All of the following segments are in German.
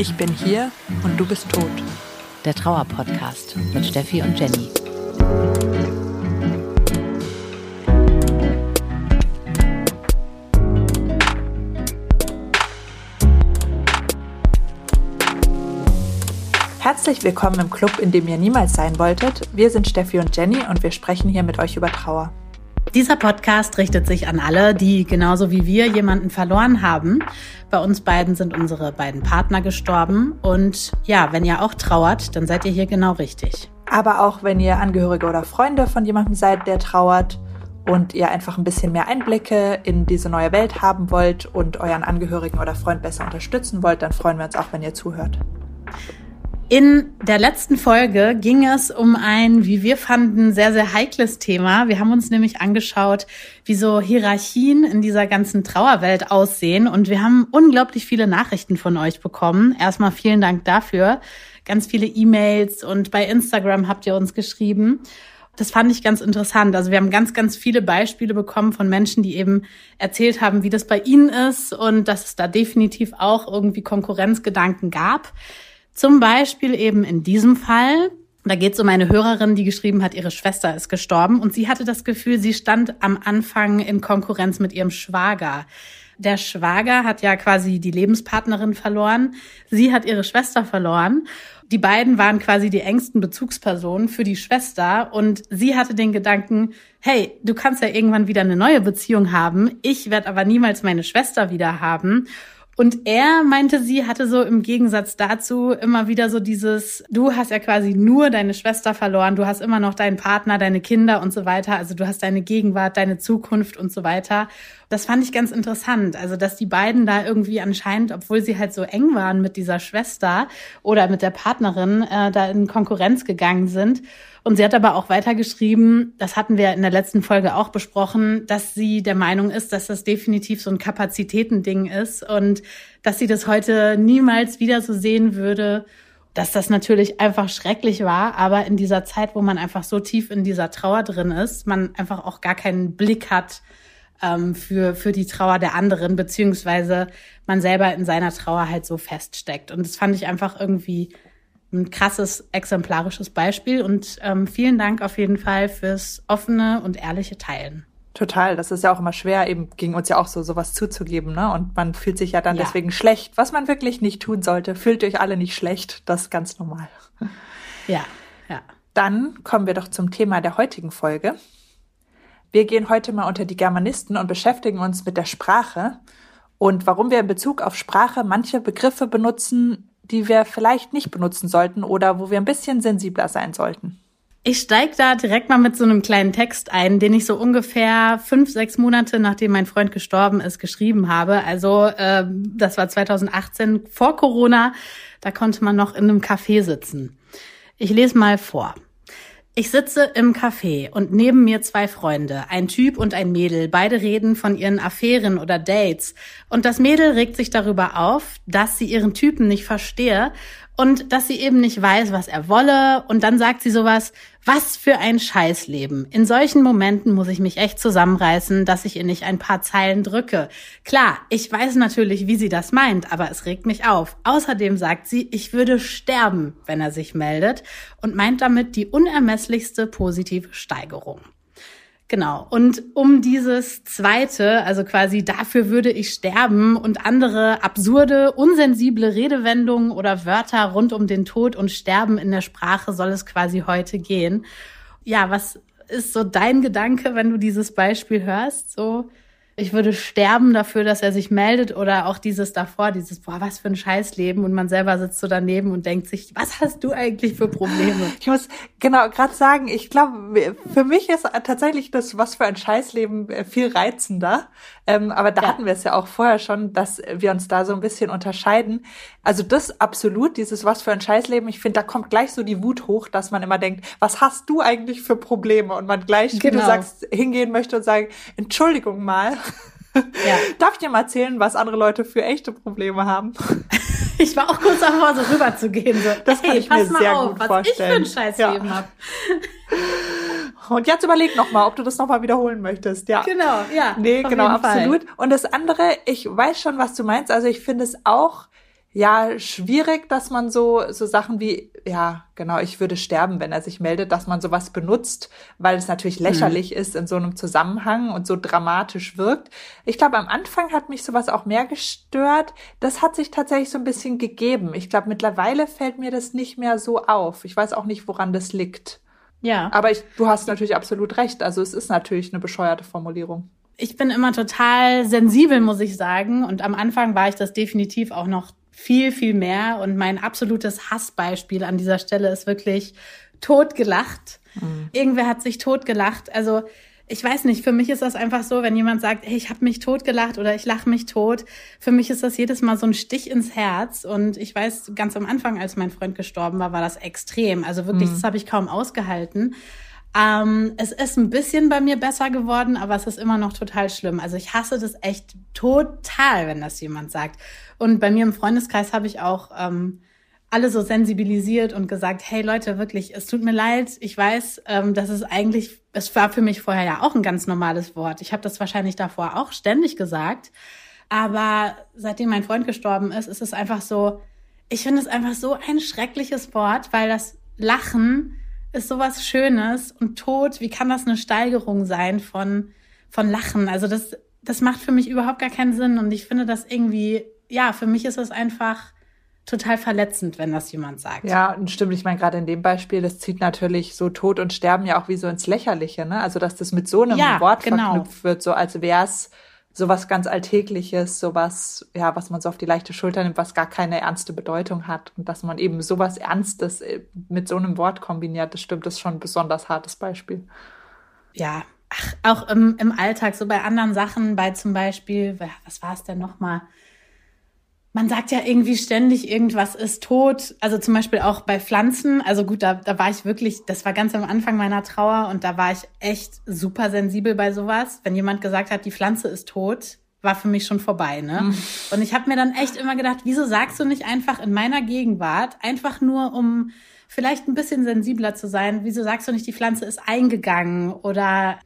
Ich bin hier und du bist tot. Der Trauerpodcast mit Steffi und Jenny. Herzlich willkommen im Club, in dem ihr niemals sein wolltet. Wir sind Steffi und Jenny und wir sprechen hier mit euch über Trauer. Dieser Podcast richtet sich an alle, die genauso wie wir jemanden verloren haben. Bei uns beiden sind unsere beiden Partner gestorben. Und ja, wenn ihr auch trauert, dann seid ihr hier genau richtig. Aber auch wenn ihr Angehörige oder Freunde von jemandem seid, der trauert und ihr einfach ein bisschen mehr Einblicke in diese neue Welt haben wollt und euren Angehörigen oder Freund besser unterstützen wollt, dann freuen wir uns auch, wenn ihr zuhört. In der letzten Folge ging es um ein, wie wir fanden, sehr, sehr heikles Thema. Wir haben uns nämlich angeschaut, wie so Hierarchien in dieser ganzen Trauerwelt aussehen. Und wir haben unglaublich viele Nachrichten von euch bekommen. Erstmal vielen Dank dafür. Ganz viele E-Mails und bei Instagram habt ihr uns geschrieben. Das fand ich ganz interessant. Also wir haben ganz, ganz viele Beispiele bekommen von Menschen, die eben erzählt haben, wie das bei ihnen ist und dass es da definitiv auch irgendwie Konkurrenzgedanken gab. Zum Beispiel eben in diesem Fall. Da geht es um eine Hörerin, die geschrieben hat, ihre Schwester ist gestorben und sie hatte das Gefühl, sie stand am Anfang in Konkurrenz mit ihrem Schwager. Der Schwager hat ja quasi die Lebenspartnerin verloren. Sie hat ihre Schwester verloren. Die beiden waren quasi die engsten Bezugspersonen für die Schwester und sie hatte den Gedanken, hey, du kannst ja irgendwann wieder eine neue Beziehung haben. Ich werde aber niemals meine Schwester wieder haben. Und er meinte, sie hatte so im Gegensatz dazu immer wieder so dieses, du hast ja quasi nur deine Schwester verloren, du hast immer noch deinen Partner, deine Kinder und so weiter, also du hast deine Gegenwart, deine Zukunft und so weiter. Das fand ich ganz interessant, also dass die beiden da irgendwie anscheinend, obwohl sie halt so eng waren mit dieser Schwester oder mit der Partnerin, äh, da in Konkurrenz gegangen sind. Und sie hat aber auch weitergeschrieben, das hatten wir in der letzten Folge auch besprochen, dass sie der Meinung ist, dass das definitiv so ein Kapazitätending ist und dass sie das heute niemals wieder so sehen würde, dass das natürlich einfach schrecklich war, aber in dieser Zeit, wo man einfach so tief in dieser Trauer drin ist, man einfach auch gar keinen Blick hat ähm, für, für die Trauer der anderen, beziehungsweise man selber in seiner Trauer halt so feststeckt. Und das fand ich einfach irgendwie ein krasses exemplarisches Beispiel und ähm, vielen Dank auf jeden Fall fürs offene und ehrliche Teilen. Total, das ist ja auch immer schwer, eben ging uns ja auch so sowas zuzugeben, ne? Und man fühlt sich ja dann ja. deswegen schlecht, was man wirklich nicht tun sollte. Fühlt euch alle nicht schlecht, das ist ganz normal. Ja, ja. Dann kommen wir doch zum Thema der heutigen Folge. Wir gehen heute mal unter die Germanisten und beschäftigen uns mit der Sprache und warum wir in Bezug auf Sprache manche Begriffe benutzen, die wir vielleicht nicht benutzen sollten oder wo wir ein bisschen sensibler sein sollten? Ich steige da direkt mal mit so einem kleinen Text ein, den ich so ungefähr fünf, sechs Monate nachdem mein Freund gestorben ist, geschrieben habe. Also äh, das war 2018 vor Corona. Da konnte man noch in einem Café sitzen. Ich lese mal vor. Ich sitze im Café und neben mir zwei Freunde, ein Typ und ein Mädel. Beide reden von ihren Affären oder Dates. Und das Mädel regt sich darüber auf, dass sie ihren Typen nicht verstehe und dass sie eben nicht weiß, was er wolle. Und dann sagt sie sowas, was für ein Scheißleben. In solchen Momenten muss ich mich echt zusammenreißen, dass ich ihr nicht ein paar Zeilen drücke. Klar, ich weiß natürlich, wie sie das meint, aber es regt mich auf. Außerdem sagt sie, ich würde sterben, wenn er sich meldet und meint damit die unermesslichste positive Steigerung. Genau. Und um dieses zweite, also quasi dafür würde ich sterben und andere absurde, unsensible Redewendungen oder Wörter rund um den Tod und Sterben in der Sprache soll es quasi heute gehen. Ja, was ist so dein Gedanke, wenn du dieses Beispiel hörst? So, ich würde sterben dafür, dass er sich meldet oder auch dieses davor, dieses, boah, was für ein Scheißleben und man selber sitzt so daneben und denkt sich, was hast du eigentlich für Probleme? Ich muss genau gerade sagen, ich glaube, für mich ist tatsächlich das, was für ein Scheißleben äh, viel reizender. Ähm, aber da ja. hatten wir es ja auch vorher schon, dass wir uns da so ein bisschen unterscheiden. Also das absolut, dieses was für ein Scheißleben, ich finde, da kommt gleich so die Wut hoch, dass man immer denkt, was hast du eigentlich für Probleme? Und man gleich, genau. wie du genau. sagst, hingehen möchte und sagen, Entschuldigung mal. Ja. Darf ich dir mal erzählen, was andere Leute für echte Probleme haben? Ich war auch kurz davor, so rüber zu gehen. So, das kann hey, ich mir sehr auf, gut was vorstellen. ich für ein Scheißleben ja. habe. Und jetzt überleg noch mal, ob du das noch mal wiederholen möchtest. Ja. Genau, ja. Nee, genau, absolut. Fall. Und das andere, ich weiß schon, was du meinst. Also ich finde es auch ja, schwierig, dass man so, so Sachen wie, ja, genau, ich würde sterben, wenn er sich meldet, dass man sowas benutzt, weil es natürlich lächerlich mhm. ist in so einem Zusammenhang und so dramatisch wirkt. Ich glaube, am Anfang hat mich sowas auch mehr gestört. Das hat sich tatsächlich so ein bisschen gegeben. Ich glaube, mittlerweile fällt mir das nicht mehr so auf. Ich weiß auch nicht, woran das liegt. Ja. Aber ich, du hast natürlich absolut recht. Also es ist natürlich eine bescheuerte Formulierung ich bin immer total sensibel, muss ich sagen. Und am Anfang war ich das definitiv auch noch viel, viel mehr. Und mein absolutes Hassbeispiel an dieser Stelle ist wirklich totgelacht. Mhm. Irgendwer hat sich totgelacht. Also ich weiß nicht, für mich ist das einfach so, wenn jemand sagt, hey, ich habe mich totgelacht oder ich lache mich tot, für mich ist das jedes Mal so ein Stich ins Herz. Und ich weiß, ganz am Anfang, als mein Freund gestorben war, war das extrem. Also wirklich, mhm. das habe ich kaum ausgehalten. Ähm, es ist ein bisschen bei mir besser geworden, aber es ist immer noch total schlimm. Also ich hasse das echt total, wenn das jemand sagt. Und bei mir im Freundeskreis habe ich auch ähm, alle so sensibilisiert und gesagt, hey Leute, wirklich, es tut mir leid. Ich weiß, ähm, das ist eigentlich, es war für mich vorher ja auch ein ganz normales Wort. Ich habe das wahrscheinlich davor auch ständig gesagt. Aber seitdem mein Freund gestorben ist, ist es einfach so, ich finde es einfach so ein schreckliches Wort, weil das Lachen ist sowas Schönes und Tod, wie kann das eine Steigerung sein von, von Lachen? Also das, das macht für mich überhaupt gar keinen Sinn und ich finde das irgendwie, ja, für mich ist das einfach total verletzend, wenn das jemand sagt. Ja, und stimmt. Ich meine, gerade in dem Beispiel, das zieht natürlich so Tod und Sterben ja auch wie so ins Lächerliche, ne? Also, dass das mit so einem ja, Wort genau. verknüpft wird, so als wäre es sowas ganz Alltägliches, sowas, ja, was man so auf die leichte Schulter nimmt, was gar keine ernste Bedeutung hat. Und dass man eben sowas Ernstes äh, mit so einem Wort kombiniert, das stimmt, ist schon ein besonders hartes Beispiel. Ja, ach, auch im, im Alltag, so bei anderen Sachen, bei zum Beispiel, was war es denn nochmal? Man sagt ja irgendwie ständig, irgendwas ist tot. Also zum Beispiel auch bei Pflanzen. Also gut, da, da war ich wirklich, das war ganz am Anfang meiner Trauer und da war ich echt super sensibel bei sowas. Wenn jemand gesagt hat, die Pflanze ist tot, war für mich schon vorbei, ne? Mhm. Und ich habe mir dann echt immer gedacht, wieso sagst du nicht einfach in meiner Gegenwart, einfach nur um vielleicht ein bisschen sensibler zu sein, wieso sagst du nicht, die Pflanze ist eingegangen oder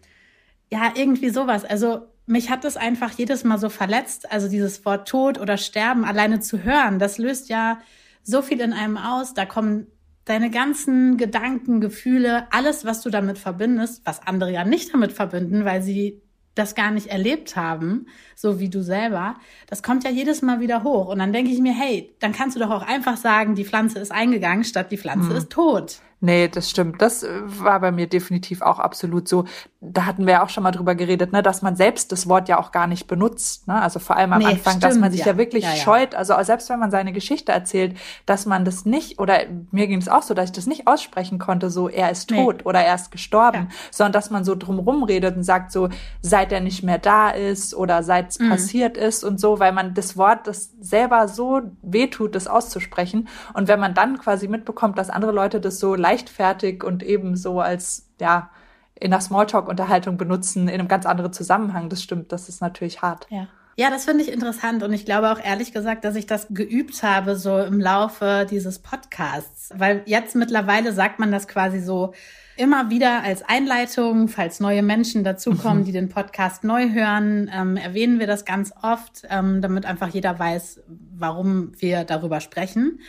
ja, irgendwie sowas. Also mich hat das einfach jedes Mal so verletzt. Also dieses Wort Tod oder Sterben alleine zu hören, das löst ja so viel in einem aus. Da kommen deine ganzen Gedanken, Gefühle, alles, was du damit verbindest, was andere ja nicht damit verbinden, weil sie das gar nicht erlebt haben, so wie du selber, das kommt ja jedes Mal wieder hoch. Und dann denke ich mir, hey, dann kannst du doch auch einfach sagen, die Pflanze ist eingegangen, statt die Pflanze hm. ist tot. Nee, das stimmt. Das äh, war bei mir definitiv auch absolut so. Da hatten wir auch schon mal drüber geredet, ne, dass man selbst das Wort ja auch gar nicht benutzt. Ne? Also vor allem am nee, Anfang, stimmt, dass man sich ja, ja wirklich ja, ja. scheut. Also selbst wenn man seine Geschichte erzählt, dass man das nicht, oder mir ging es auch so, dass ich das nicht aussprechen konnte, so er ist tot nee. oder er ist gestorben, sondern dass man so drumrum redet und sagt so, seit er nicht mehr da ist oder seit es mhm. passiert ist und so, weil man das Wort, das selber so wehtut, das auszusprechen. Und wenn man dann quasi mitbekommt, dass andere Leute das so leicht leichtfertig und eben so als, ja, in der Smalltalk-Unterhaltung benutzen, in einem ganz anderen Zusammenhang. Das stimmt, das ist natürlich hart. Ja. Ja, das finde ich interessant und ich glaube auch ehrlich gesagt, dass ich das geübt habe so im Laufe dieses Podcasts, weil jetzt mittlerweile sagt man das quasi so immer wieder als Einleitung, falls neue Menschen dazukommen, mhm. die den Podcast neu hören, ähm, erwähnen wir das ganz oft, ähm, damit einfach jeder weiß, warum wir darüber sprechen.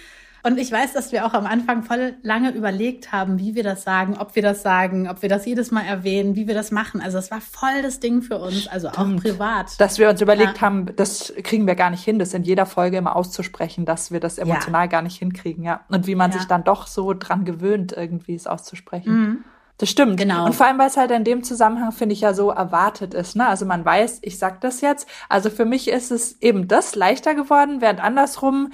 Und ich weiß, dass wir auch am Anfang voll lange überlegt haben, wie wir das sagen, ob wir das sagen, ob wir das jedes Mal erwähnen, wie wir das machen. Also es war voll das Ding für uns, also Stimmt. auch privat. Dass wir uns überlegt ja. haben, das kriegen wir gar nicht hin, das in jeder Folge immer auszusprechen, dass wir das emotional ja. gar nicht hinkriegen, ja. Und wie man ja. sich dann doch so dran gewöhnt, irgendwie es auszusprechen. Mhm. Das stimmt. Genau. Und vor allem, weil es halt in dem Zusammenhang, finde ich, ja so erwartet ist. Ne? Also man weiß, ich sag das jetzt. Also für mich ist es eben das leichter geworden, während andersrum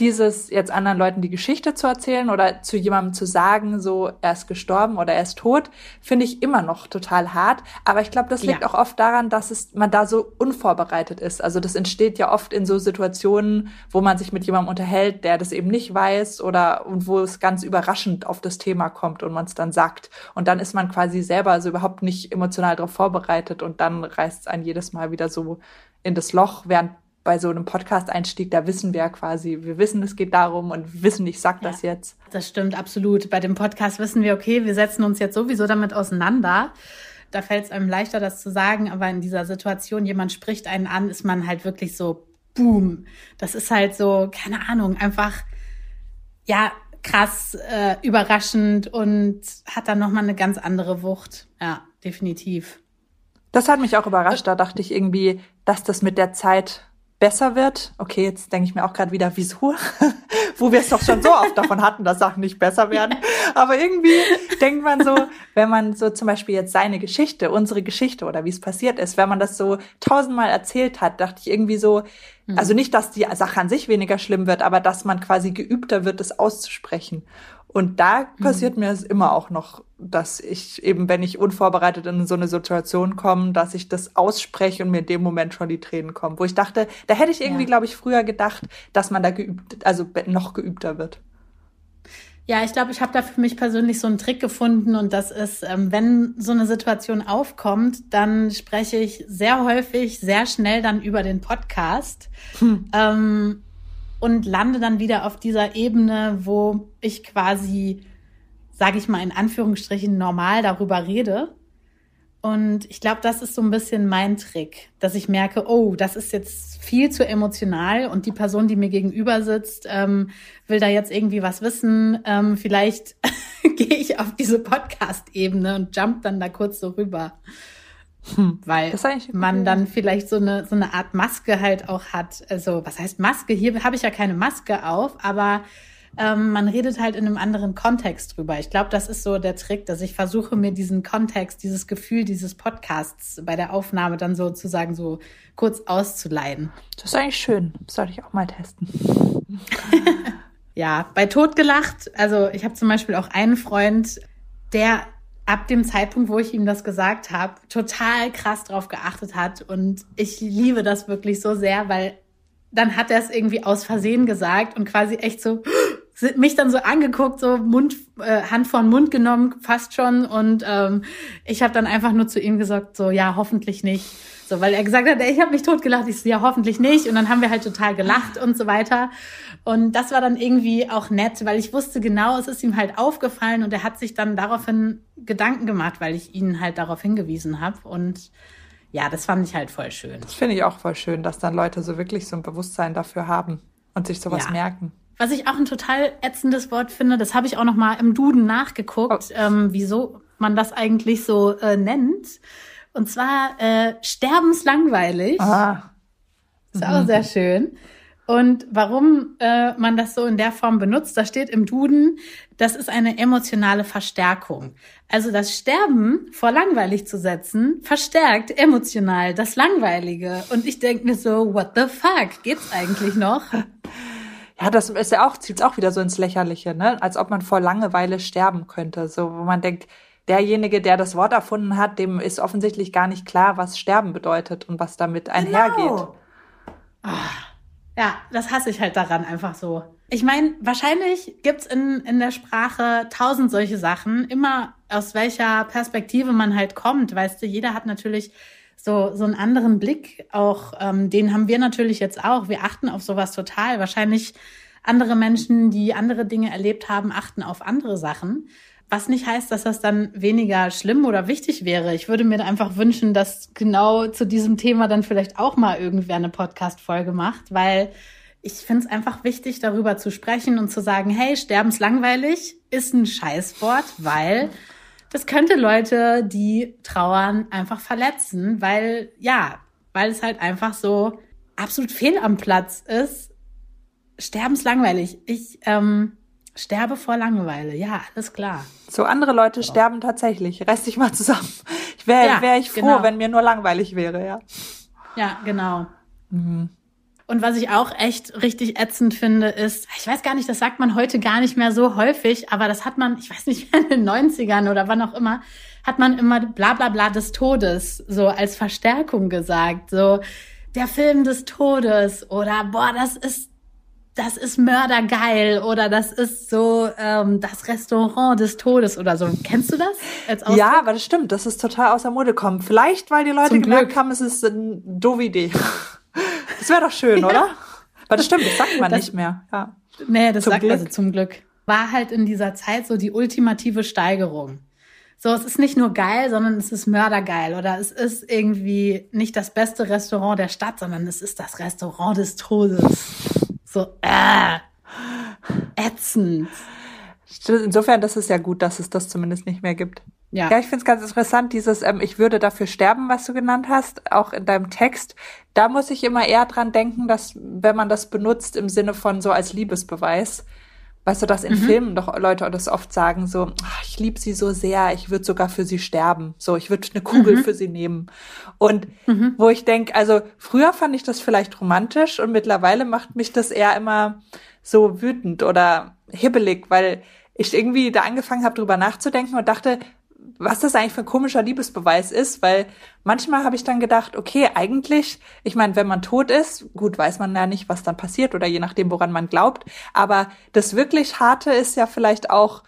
dieses jetzt anderen Leuten die Geschichte zu erzählen oder zu jemandem zu sagen, so er ist gestorben oder er ist tot, finde ich immer noch total hart. Aber ich glaube, das liegt ja. auch oft daran, dass es man da so unvorbereitet ist. Also das entsteht ja oft in so Situationen, wo man sich mit jemandem unterhält, der das eben nicht weiß oder und wo es ganz überraschend auf das Thema kommt und man es dann sagt. Und dann ist man quasi selber also überhaupt nicht emotional darauf vorbereitet und dann reißt es einen jedes Mal wieder so in das Loch, während bei so einem Podcast-Einstieg, da wissen wir ja quasi, wir wissen, es geht darum und wissen, ich sag das ja, jetzt. Das stimmt absolut. Bei dem Podcast wissen wir, okay, wir setzen uns jetzt sowieso damit auseinander. Da fällt es einem leichter, das zu sagen, aber in dieser Situation, jemand spricht einen an, ist man halt wirklich so boom. Das ist halt so, keine Ahnung, einfach, ja, krass, äh, überraschend und hat dann nochmal eine ganz andere Wucht. Ja, definitiv. Das hat mich auch überrascht. Da dachte ich irgendwie, dass das mit der Zeit besser wird. Okay, jetzt denke ich mir auch gerade wieder, wieso? Wo wir es doch schon so oft davon hatten, dass Sachen nicht besser werden. Aber irgendwie denkt man so, wenn man so zum Beispiel jetzt seine Geschichte, unsere Geschichte oder wie es passiert ist, wenn man das so tausendmal erzählt hat, dachte ich irgendwie so, mhm. also nicht, dass die Sache an sich weniger schlimm wird, aber dass man quasi geübter wird, es auszusprechen. Und da mhm. passiert mir es immer auch noch, dass ich eben, wenn ich unvorbereitet in so eine Situation komme, dass ich das ausspreche und mir in dem Moment schon die Tränen kommen. Wo ich dachte, da hätte ich irgendwie, ja. glaube ich, früher gedacht, dass man da geübt, also noch geübter wird. Ja, ich glaube, ich habe da für mich persönlich so einen Trick gefunden und das ist, ähm, wenn so eine Situation aufkommt, dann spreche ich sehr häufig, sehr schnell dann über den Podcast. Hm. Ähm, und lande dann wieder auf dieser Ebene, wo ich quasi, sage ich mal in Anführungsstrichen, normal darüber rede. Und ich glaube, das ist so ein bisschen mein Trick, dass ich merke, oh, das ist jetzt viel zu emotional und die Person, die mir gegenüber sitzt, ähm, will da jetzt irgendwie was wissen. Ähm, vielleicht gehe ich auf diese Podcast-Ebene und jump dann da kurz so rüber. Hm, weil man dann vielleicht so eine, so eine Art Maske halt auch hat. Also, was heißt Maske? Hier habe ich ja keine Maske auf, aber ähm, man redet halt in einem anderen Kontext drüber. Ich glaube, das ist so der Trick, dass ich versuche, mir diesen Kontext, dieses Gefühl dieses Podcasts bei der Aufnahme dann sozusagen so kurz auszuleiden. Das ist eigentlich schön. Das sollte ich auch mal testen. ja, bei Totgelacht, also ich habe zum Beispiel auch einen Freund, der ab dem Zeitpunkt, wo ich ihm das gesagt habe, total krass drauf geachtet hat. Und ich liebe das wirklich so sehr, weil dann hat er es irgendwie aus Versehen gesagt und quasi echt so mich dann so angeguckt, so Mund, äh, Hand vor den Mund genommen, fast schon. Und ähm, ich habe dann einfach nur zu ihm gesagt, so ja, hoffentlich nicht. So, weil er gesagt hat, ey, ich habe mich totgelacht. Ich so, ja, hoffentlich nicht. Und dann haben wir halt total gelacht und so weiter. Und das war dann irgendwie auch nett, weil ich wusste genau, es ist ihm halt aufgefallen und er hat sich dann daraufhin Gedanken gemacht, weil ich ihn halt darauf hingewiesen habe. Und ja, das fand ich halt voll schön. Das finde ich auch voll schön, dass dann Leute so wirklich so ein Bewusstsein dafür haben und sich sowas ja. merken. Was ich auch ein total ätzendes Wort finde, das habe ich auch noch mal im Duden nachgeguckt, oh. ähm, wieso man das eigentlich so äh, nennt. Und zwar äh, sterbenslangweilig. Ah. Ist auch mhm. sehr schön. Und warum äh, man das so in der Form benutzt, da steht im Duden, das ist eine emotionale Verstärkung. Also das Sterben vor langweilig zu setzen, verstärkt emotional das Langweilige. Und ich denke mir so, what the fuck, geht's eigentlich noch? Ja, das ist ja auch, zieht auch wieder so ins Lächerliche, ne? Als ob man vor Langeweile sterben könnte. So, wo man denkt, derjenige, der das Wort erfunden hat, dem ist offensichtlich gar nicht klar, was Sterben bedeutet und was damit einhergeht. Genau. Ah. Ja, das hasse ich halt daran einfach so. Ich meine, wahrscheinlich gibt's in, in der Sprache tausend solche Sachen, immer aus welcher Perspektive man halt kommt. Weißt du, jeder hat natürlich so, so einen anderen Blick auch, ähm, den haben wir natürlich jetzt auch. Wir achten auf sowas total. Wahrscheinlich andere Menschen, die andere Dinge erlebt haben, achten auf andere Sachen. Was nicht heißt, dass das dann weniger schlimm oder wichtig wäre. Ich würde mir einfach wünschen, dass genau zu diesem Thema dann vielleicht auch mal irgendwer eine Podcast-Folge macht, weil ich finde es einfach wichtig, darüber zu sprechen und zu sagen, hey, sterbenslangweilig ist ein Scheißwort, weil das könnte Leute, die trauern, einfach verletzen, weil, ja, weil es halt einfach so absolut fehl am Platz ist. Sterbenslangweilig. Ich, ähm, Sterbe vor Langeweile, ja, alles klar. So andere Leute so. sterben tatsächlich. Reiß dich mal zusammen. Ich wäre ja, wär ich froh, genau. wenn mir nur langweilig wäre, ja. Ja, genau. Mhm. Und was ich auch echt richtig ätzend finde, ist, ich weiß gar nicht, das sagt man heute gar nicht mehr so häufig, aber das hat man, ich weiß nicht, in den 90ern oder wann auch immer, hat man immer bla bla bla des Todes so als Verstärkung gesagt. So, der Film des Todes oder boah, das ist das ist mördergeil oder das ist so ähm, das Restaurant des Todes oder so. Kennst du das? Als ja, aber das stimmt. Das ist total außer Mode gekommen. Vielleicht, weil die Leute Zum gemerkt Glück. haben, es ist eine doofe Idee. Das wäre doch schön, ja. oder? Aber das stimmt, das sagt man das, nicht mehr. Ja. Nee, das zum sagt Glück. also zum Glück. War halt in dieser Zeit so die ultimative Steigerung. So, es ist nicht nur geil, sondern es ist mördergeil. Oder es ist irgendwie nicht das beste Restaurant der Stadt, sondern es ist das Restaurant des Todes. So, äh, ätzend. Insofern, das ist ja gut, dass es das zumindest nicht mehr gibt. Ja, ja ich finde es ganz interessant, dieses ähm, Ich würde dafür sterben, was du genannt hast, auch in deinem Text. Da muss ich immer eher dran denken, dass wenn man das benutzt im Sinne von so als Liebesbeweis, weißt du, dass in mhm. Filmen doch Leute das oft sagen, so, ach, ich liebe sie so sehr, ich würde sogar für sie sterben. So, ich würde eine Kugel mhm. für sie nehmen. Und mhm. wo ich denke, also früher fand ich das vielleicht romantisch und mittlerweile macht mich das eher immer so wütend oder hibbelig, weil ich irgendwie da angefangen habe, drüber nachzudenken und dachte, was das eigentlich für ein komischer Liebesbeweis ist, weil manchmal habe ich dann gedacht, okay, eigentlich, ich meine, wenn man tot ist, gut, weiß man ja nicht, was dann passiert oder je nachdem, woran man glaubt, aber das wirklich Harte ist ja vielleicht auch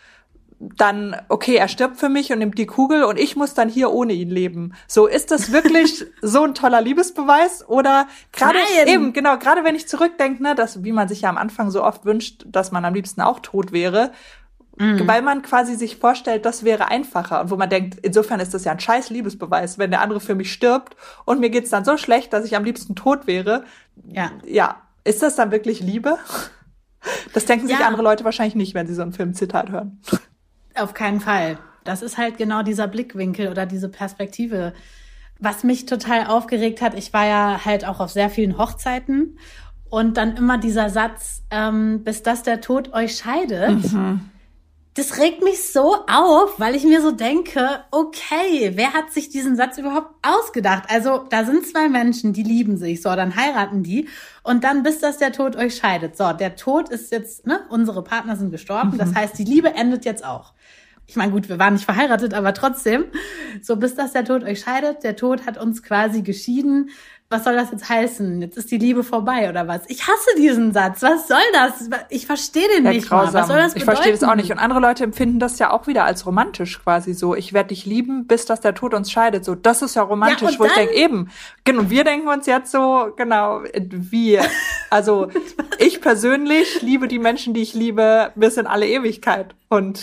dann, okay, er stirbt für mich und nimmt die Kugel und ich muss dann hier ohne ihn leben. So, ist das wirklich so ein toller Liebesbeweis oder gerade eben, genau, gerade wenn ich zurückdenke, ne, dass, wie man sich ja am Anfang so oft wünscht, dass man am liebsten auch tot wäre, Mhm. Weil man quasi sich vorstellt, das wäre einfacher. Und wo man denkt, insofern ist das ja ein scheiß Liebesbeweis, wenn der andere für mich stirbt und mir geht's dann so schlecht, dass ich am liebsten tot wäre. Ja. Ja. Ist das dann wirklich Liebe? Das denken sich ja. andere Leute wahrscheinlich nicht, wenn sie so ein Filmzitat hören. Auf keinen Fall. Das ist halt genau dieser Blickwinkel oder diese Perspektive. Was mich total aufgeregt hat, ich war ja halt auch auf sehr vielen Hochzeiten und dann immer dieser Satz, ähm, bis dass der Tod euch scheidet. Mhm das regt mich so auf, weil ich mir so denke, okay, wer hat sich diesen Satz überhaupt ausgedacht? Also da sind zwei Menschen, die lieben sich, so, dann heiraten die und dann bis das der Tod euch scheidet. So, der Tod ist jetzt, ne, unsere Partner sind gestorben, mhm. das heißt, die Liebe endet jetzt auch. Ich meine, gut, wir waren nicht verheiratet, aber trotzdem, so bis das der Tod euch scheidet, der Tod hat uns quasi geschieden was soll das jetzt heißen? Jetzt ist die Liebe vorbei oder was? Ich hasse diesen Satz. Was soll das? Ich verstehe den ja, nicht grausam. mal. Was soll das bedeuten? Ich verstehe das auch nicht. Und andere Leute empfinden das ja auch wieder als romantisch quasi so. Ich werde dich lieben, bis dass der Tod uns scheidet. So, das ist ja romantisch, ja, wo ich denke, eben. Genau, wir denken uns jetzt so, genau, wie. Also ich persönlich liebe die Menschen, die ich liebe, bis in alle Ewigkeit. Und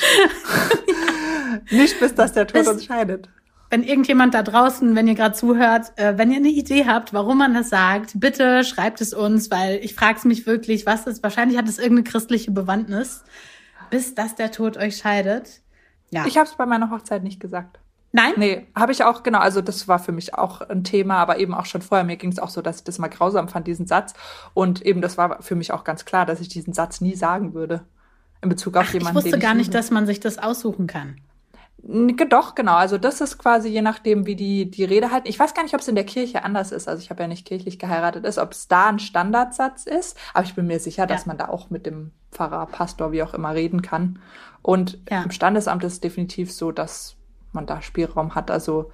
nicht bis dass der Tod uns scheidet wenn irgendjemand da draußen, wenn ihr gerade zuhört, äh, wenn ihr eine Idee habt, warum man das sagt, bitte schreibt es uns, weil ich frage es mich wirklich, was ist, wahrscheinlich hat es irgendeine christliche Bewandtnis, bis dass der Tod euch scheidet. Ja. Ich habe es bei meiner Hochzeit nicht gesagt. Nein? Nee, habe ich auch, genau, also das war für mich auch ein Thema, aber eben auch schon vorher. Mir ging es auch so, dass ich das mal grausam fand, diesen Satz. Und eben, das war für mich auch ganz klar, dass ich diesen Satz nie sagen würde. In Bezug auf Ach, jemanden. Ich wusste gar nicht, dass man sich das aussuchen kann. Doch, genau. Also das ist quasi je nachdem, wie die, die Rede halten. Ich weiß gar nicht, ob es in der Kirche anders ist. Also ich habe ja nicht kirchlich geheiratet ist, ob es da ein Standardsatz ist. Aber ich bin mir sicher, dass man da auch mit dem Pfarrer, Pastor, wie auch immer reden kann. Und ja. im Standesamt ist es definitiv so, dass man da Spielraum hat. Also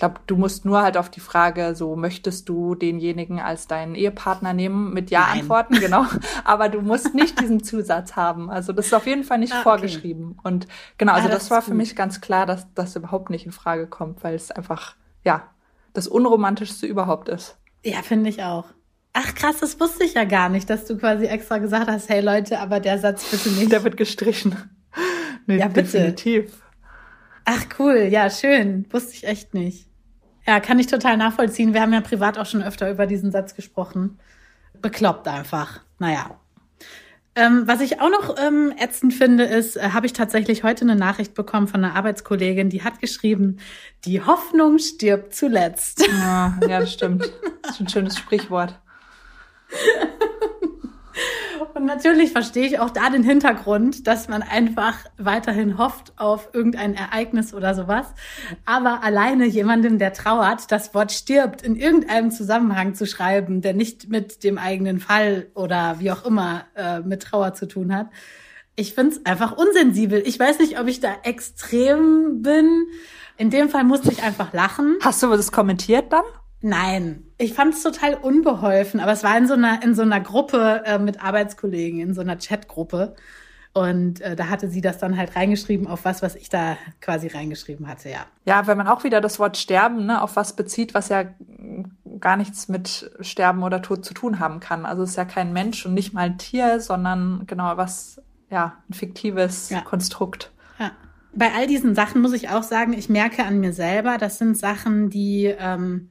glaube, du musst nur halt auf die Frage, so möchtest du denjenigen als deinen Ehepartner nehmen, mit Ja Nein. antworten, genau. Aber du musst nicht diesen Zusatz haben. Also das ist auf jeden Fall nicht ah, vorgeschrieben. Und genau, also ah, das, das war für mich ganz klar, dass das überhaupt nicht in Frage kommt, weil es einfach, ja, das Unromantischste überhaupt ist. Ja, finde ich auch. Ach krass, das wusste ich ja gar nicht, dass du quasi extra gesagt hast, hey Leute, aber der Satz bitte nicht. Der wird gestrichen. Nee, ja, bitte. Definitiv. Ach cool, ja, schön. Wusste ich echt nicht. Ja, kann ich total nachvollziehen. Wir haben ja privat auch schon öfter über diesen Satz gesprochen. Bekloppt einfach. Naja. Ähm, was ich auch noch ähm, ätzend finde, ist, äh, habe ich tatsächlich heute eine Nachricht bekommen von einer Arbeitskollegin, die hat geschrieben, die Hoffnung stirbt zuletzt. Ja, ja das stimmt. Das ist ein schönes Sprichwort. Und natürlich verstehe ich auch da den Hintergrund, dass man einfach weiterhin hofft auf irgendein Ereignis oder sowas. Aber alleine jemandem, der trauert, das Wort stirbt in irgendeinem Zusammenhang zu schreiben, der nicht mit dem eigenen Fall oder wie auch immer äh, mit Trauer zu tun hat, ich finde es einfach unsensibel. Ich weiß nicht, ob ich da extrem bin. In dem Fall musste ich einfach lachen. Hast du das kommentiert dann? Nein, ich fand es total unbeholfen, aber es war in so einer in so einer Gruppe äh, mit Arbeitskollegen, in so einer Chatgruppe. Und äh, da hatte sie das dann halt reingeschrieben auf was, was ich da quasi reingeschrieben hatte, ja. Ja, wenn man auch wieder das Wort sterben, ne, auf was bezieht, was ja gar nichts mit Sterben oder Tod zu tun haben kann. Also es ist ja kein Mensch und nicht mal ein Tier, sondern genau was, ja, ein fiktives ja. Konstrukt. Ja. bei all diesen Sachen muss ich auch sagen, ich merke an mir selber, das sind Sachen, die, ähm,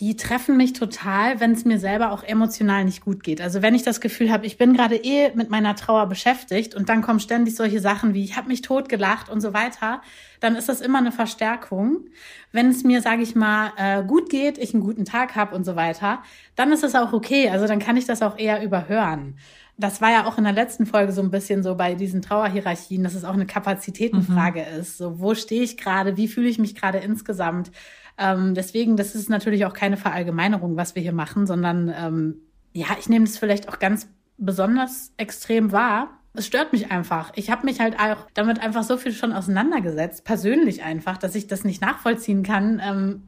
die treffen mich total, wenn es mir selber auch emotional nicht gut geht. Also wenn ich das Gefühl habe, ich bin gerade eh mit meiner Trauer beschäftigt und dann kommen ständig solche Sachen wie, ich habe mich totgelacht und so weiter, dann ist das immer eine Verstärkung. Wenn es mir, sage ich mal, äh, gut geht, ich einen guten Tag habe und so weiter, dann ist es auch okay. Also dann kann ich das auch eher überhören das war ja auch in der letzten Folge so ein bisschen so bei diesen Trauerhierarchien, dass es auch eine Kapazitätenfrage mhm. ist. So, wo stehe ich gerade? Wie fühle ich mich gerade insgesamt? Ähm, deswegen, das ist natürlich auch keine Verallgemeinerung, was wir hier machen, sondern ähm, ja, ich nehme das vielleicht auch ganz besonders extrem wahr. Es stört mich einfach. Ich habe mich halt auch damit einfach so viel schon auseinandergesetzt, persönlich einfach, dass ich das nicht nachvollziehen kann. Ähm,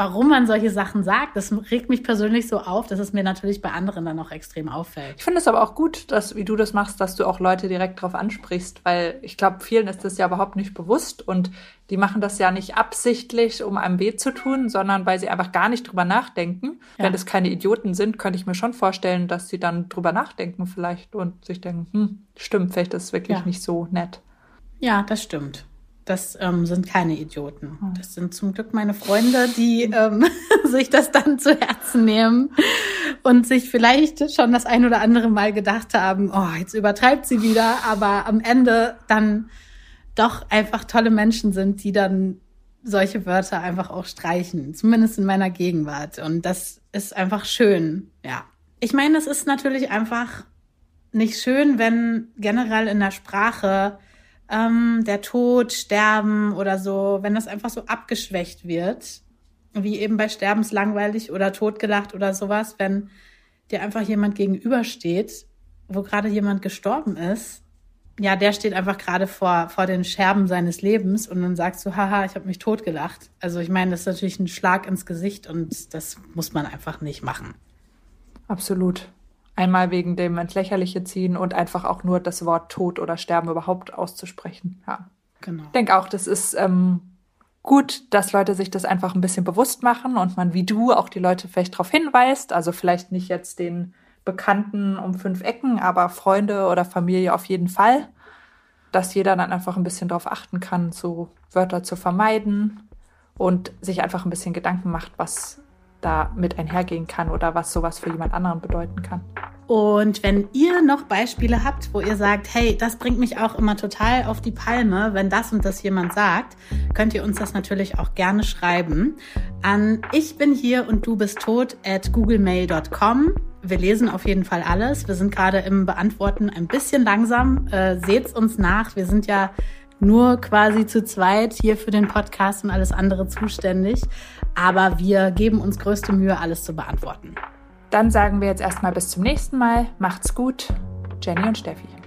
warum man solche Sachen sagt. Das regt mich persönlich so auf, dass es mir natürlich bei anderen dann auch extrem auffällt. Ich finde es aber auch gut, dass, wie du das machst, dass du auch Leute direkt drauf ansprichst, weil ich glaube, vielen ist das ja überhaupt nicht bewusst und die machen das ja nicht absichtlich, um einem weh zu tun, sondern weil sie einfach gar nicht drüber nachdenken. Ja. Wenn es keine Idioten sind, könnte ich mir schon vorstellen, dass sie dann drüber nachdenken vielleicht und sich denken, hm, stimmt, vielleicht ist es wirklich ja. nicht so nett. Ja, das stimmt. Das ähm, sind keine Idioten. Hm. Das sind zum Glück meine Freunde, die ähm, sich das dann zu Herzen nehmen und sich vielleicht schon das ein oder andere Mal gedacht haben, oh, jetzt übertreibt sie wieder, aber am Ende dann doch einfach tolle Menschen sind, die dann solche Wörter einfach auch streichen, zumindest in meiner Gegenwart. Und das ist einfach schön, ja. Ich meine, es ist natürlich einfach nicht schön, wenn generell in der Sprache ähm, der Tod, Sterben oder so, wenn das einfach so abgeschwächt wird, wie eben bei Sterbenslangweilig oder totgelacht oder sowas, wenn dir einfach jemand gegenübersteht, wo gerade jemand gestorben ist, ja, der steht einfach gerade vor, vor den Scherben seines Lebens und dann sagst du, haha, ich habe mich totgelacht. Also ich meine, das ist natürlich ein Schlag ins Gesicht und das muss man einfach nicht machen. Absolut. Einmal wegen dem ins Lächerliche ziehen und einfach auch nur das Wort Tod oder Sterben überhaupt auszusprechen. Ja. Genau. Ich denke auch, das ist ähm, gut, dass Leute sich das einfach ein bisschen bewusst machen und man wie du auch die Leute vielleicht darauf hinweist. Also vielleicht nicht jetzt den Bekannten um fünf Ecken, aber Freunde oder Familie auf jeden Fall. Dass jeder dann einfach ein bisschen darauf achten kann, so Wörter zu vermeiden und sich einfach ein bisschen Gedanken macht, was da mit einhergehen kann oder was sowas für jemand anderen bedeuten kann. Und wenn ihr noch Beispiele habt, wo ihr sagt, hey, das bringt mich auch immer total auf die Palme, wenn das und das jemand sagt, könnt ihr uns das natürlich auch gerne schreiben an ich bin hier und du bist tot at googlemail.com. Wir lesen auf jeden Fall alles. Wir sind gerade im Beantworten ein bisschen langsam. Äh, seht's uns nach. Wir sind ja nur quasi zu zweit hier für den Podcast und alles andere zuständig. Aber wir geben uns größte Mühe, alles zu beantworten. Dann sagen wir jetzt erstmal bis zum nächsten Mal. Macht's gut. Jenny und Steffi.